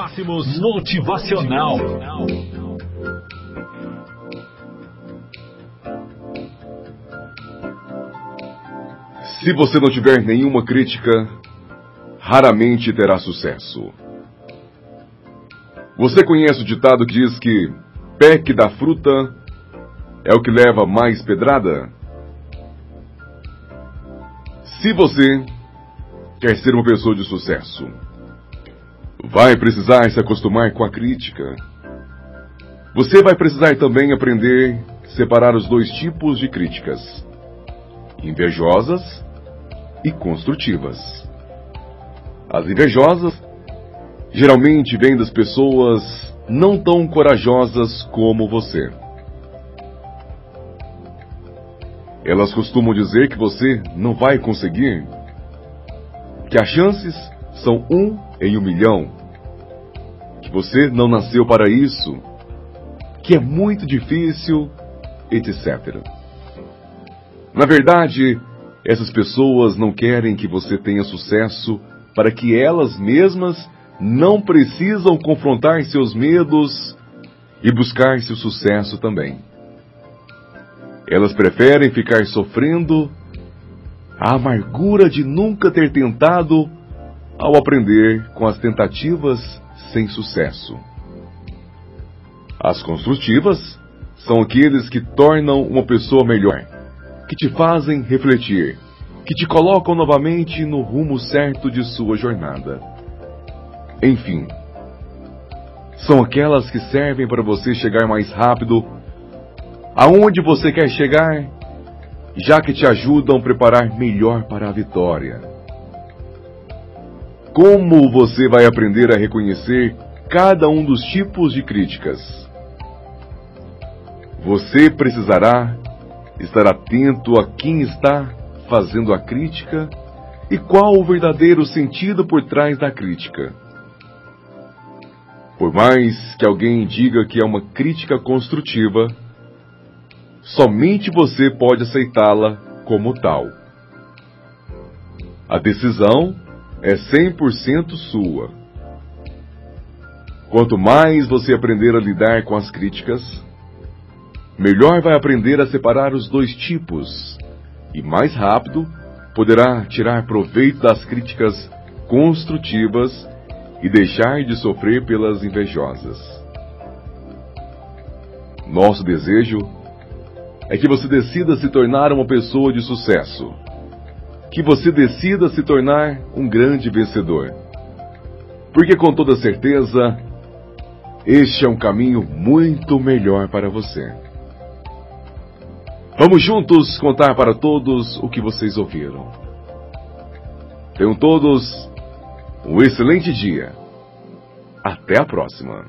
Máximos Motivacional. Se você não tiver nenhuma crítica, raramente terá sucesso. Você conhece o ditado que diz que pé que dá fruta é o que leva mais pedrada? Se você quer ser uma pessoa de sucesso, vai precisar se acostumar com a crítica. Você vai precisar também aprender a separar os dois tipos de críticas: invejosas e construtivas. As invejosas geralmente vêm das pessoas não tão corajosas como você. Elas costumam dizer que você não vai conseguir, que as chances são um em um milhão, você não nasceu para isso, que é muito difícil, etc. Na verdade, essas pessoas não querem que você tenha sucesso para que elas mesmas não precisam confrontar seus medos e buscar seu sucesso também. Elas preferem ficar sofrendo a amargura de nunca ter tentado ao aprender com as tentativas sem sucesso. As construtivas são aqueles que tornam uma pessoa melhor, que te fazem refletir, que te colocam novamente no rumo certo de sua jornada. Enfim, são aquelas que servem para você chegar mais rápido aonde você quer chegar, já que te ajudam a preparar melhor para a vitória. Como você vai aprender a reconhecer cada um dos tipos de críticas? Você precisará estar atento a quem está fazendo a crítica e qual o verdadeiro sentido por trás da crítica. Por mais que alguém diga que é uma crítica construtiva, somente você pode aceitá-la como tal. A decisão é 100% sua. Quanto mais você aprender a lidar com as críticas, melhor vai aprender a separar os dois tipos e mais rápido poderá tirar proveito das críticas construtivas e deixar de sofrer pelas invejosas. Nosso desejo é que você decida se tornar uma pessoa de sucesso. Que você decida se tornar um grande vencedor. Porque com toda certeza, este é um caminho muito melhor para você. Vamos juntos contar para todos o que vocês ouviram. Tenham todos um excelente dia. Até a próxima.